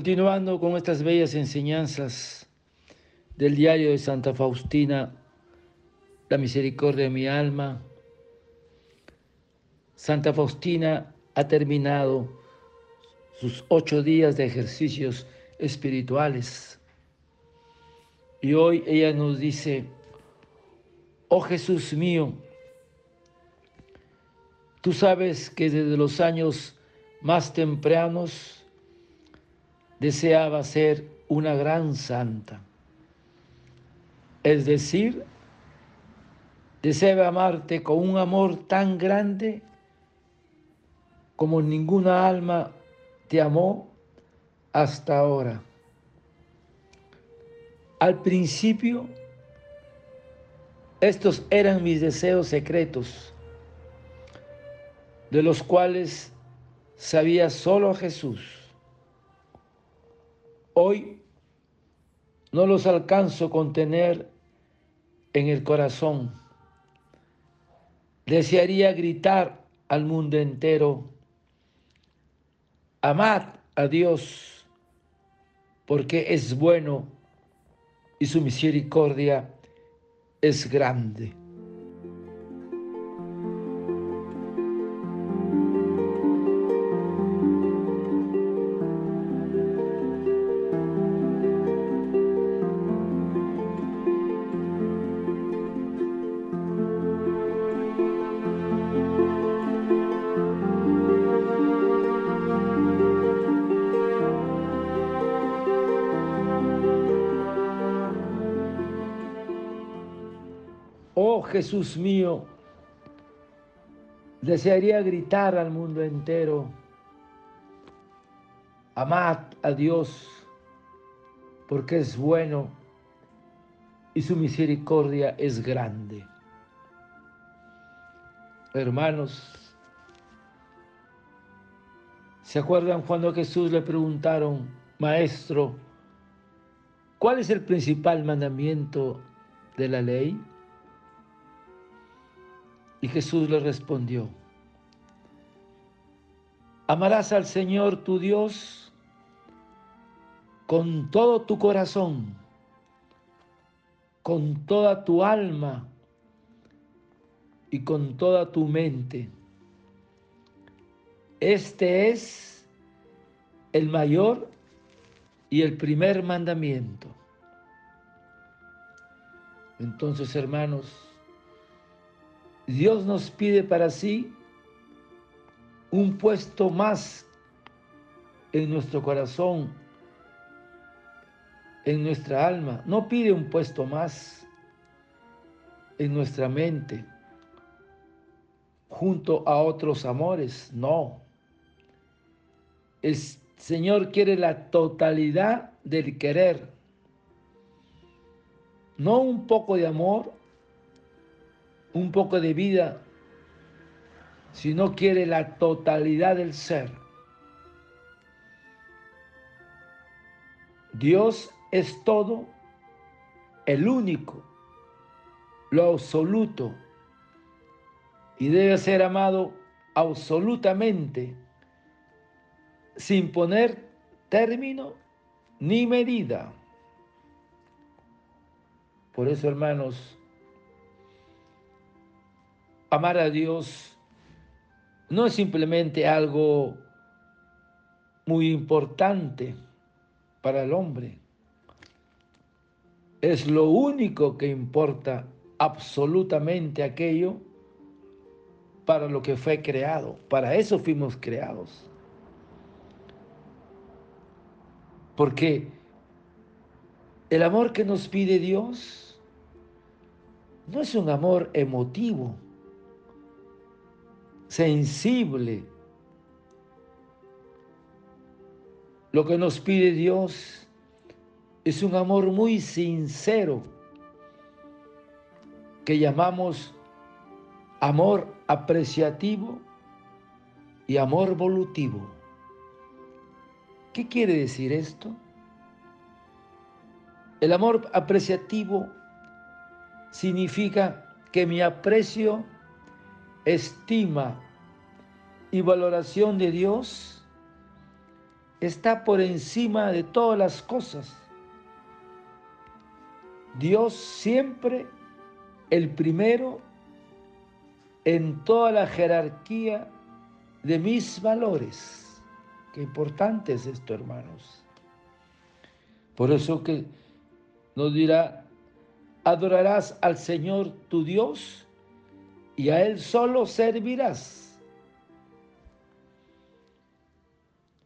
Continuando con estas bellas enseñanzas del diario de Santa Faustina, la misericordia de mi alma, Santa Faustina ha terminado sus ocho días de ejercicios espirituales. Y hoy ella nos dice, oh Jesús mío, tú sabes que desde los años más tempranos deseaba ser una gran santa. Es decir, deseaba amarte con un amor tan grande como ninguna alma te amó hasta ahora. Al principio, estos eran mis deseos secretos, de los cuales sabía solo Jesús. Hoy no los alcanzo a contener en el corazón. Desearía gritar al mundo entero, amad a Dios, porque es bueno y su misericordia es grande. Oh Jesús mío, desearía gritar al mundo entero, amad a Dios porque es bueno y su misericordia es grande. Hermanos, ¿se acuerdan cuando a Jesús le preguntaron, Maestro, ¿cuál es el principal mandamiento de la ley? Y Jesús le respondió, amarás al Señor tu Dios con todo tu corazón, con toda tu alma y con toda tu mente. Este es el mayor y el primer mandamiento. Entonces, hermanos, Dios nos pide para sí un puesto más en nuestro corazón, en nuestra alma. No pide un puesto más en nuestra mente, junto a otros amores. No. El Señor quiere la totalidad del querer. No un poco de amor un poco de vida, si no quiere la totalidad del ser. Dios es todo, el único, lo absoluto, y debe ser amado absolutamente, sin poner término ni medida. Por eso, hermanos, amar a Dios no es simplemente algo muy importante para el hombre. Es lo único que importa absolutamente aquello para lo que fue creado. Para eso fuimos creados. Porque el amor que nos pide Dios no es un amor emotivo sensible. Lo que nos pide Dios es un amor muy sincero que llamamos amor apreciativo y amor volutivo. ¿Qué quiere decir esto? El amor apreciativo significa que mi aprecio estima y valoración de Dios está por encima de todas las cosas. Dios siempre el primero en toda la jerarquía de mis valores. Qué importante es esto, hermanos. Por eso que nos dirá, adorarás al Señor tu Dios y a Él solo servirás.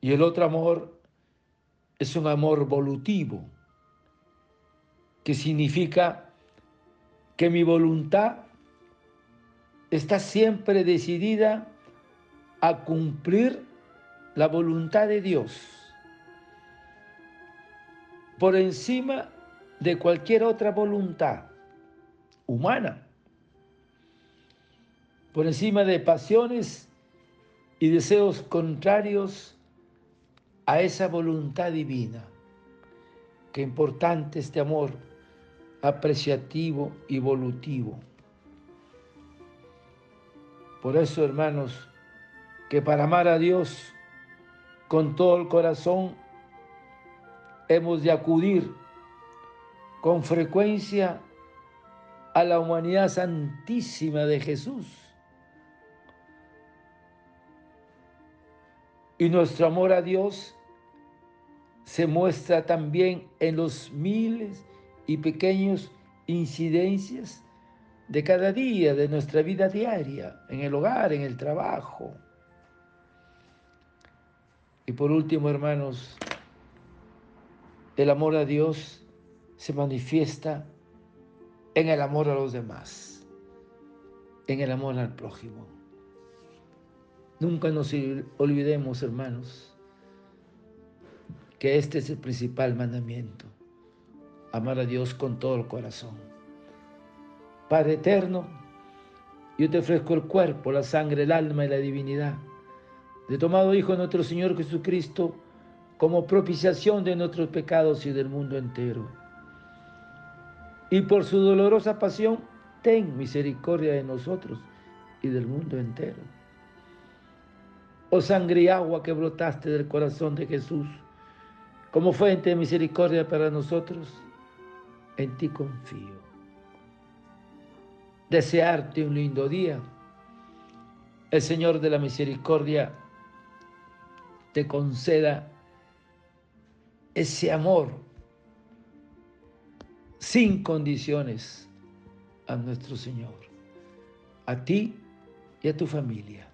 Y el otro amor es un amor volutivo, que significa que mi voluntad está siempre decidida a cumplir la voluntad de Dios por encima de cualquier otra voluntad humana por encima de pasiones y deseos contrarios a esa voluntad divina. Qué importante este amor apreciativo y volutivo. Por eso, hermanos, que para amar a Dios con todo el corazón, hemos de acudir con frecuencia a la humanidad santísima de Jesús Y nuestro amor a Dios se muestra también en los miles y pequeños incidencias de cada día de nuestra vida diaria, en el hogar, en el trabajo. Y por último, hermanos, el amor a Dios se manifiesta en el amor a los demás, en el amor al prójimo. Nunca nos olvidemos, hermanos, que este es el principal mandamiento, amar a Dios con todo el corazón. Padre eterno, yo te ofrezco el cuerpo, la sangre, el alma y la divinidad de tomado Hijo de nuestro Señor Jesucristo como propiciación de nuestros pecados y del mundo entero. Y por su dolorosa pasión, ten misericordia de nosotros y del mundo entero oh sangre y agua que brotaste del corazón de Jesús, como fuente de misericordia para nosotros, en ti confío. Desearte un lindo día. El Señor de la Misericordia te conceda ese amor sin condiciones a nuestro Señor, a ti y a tu familia.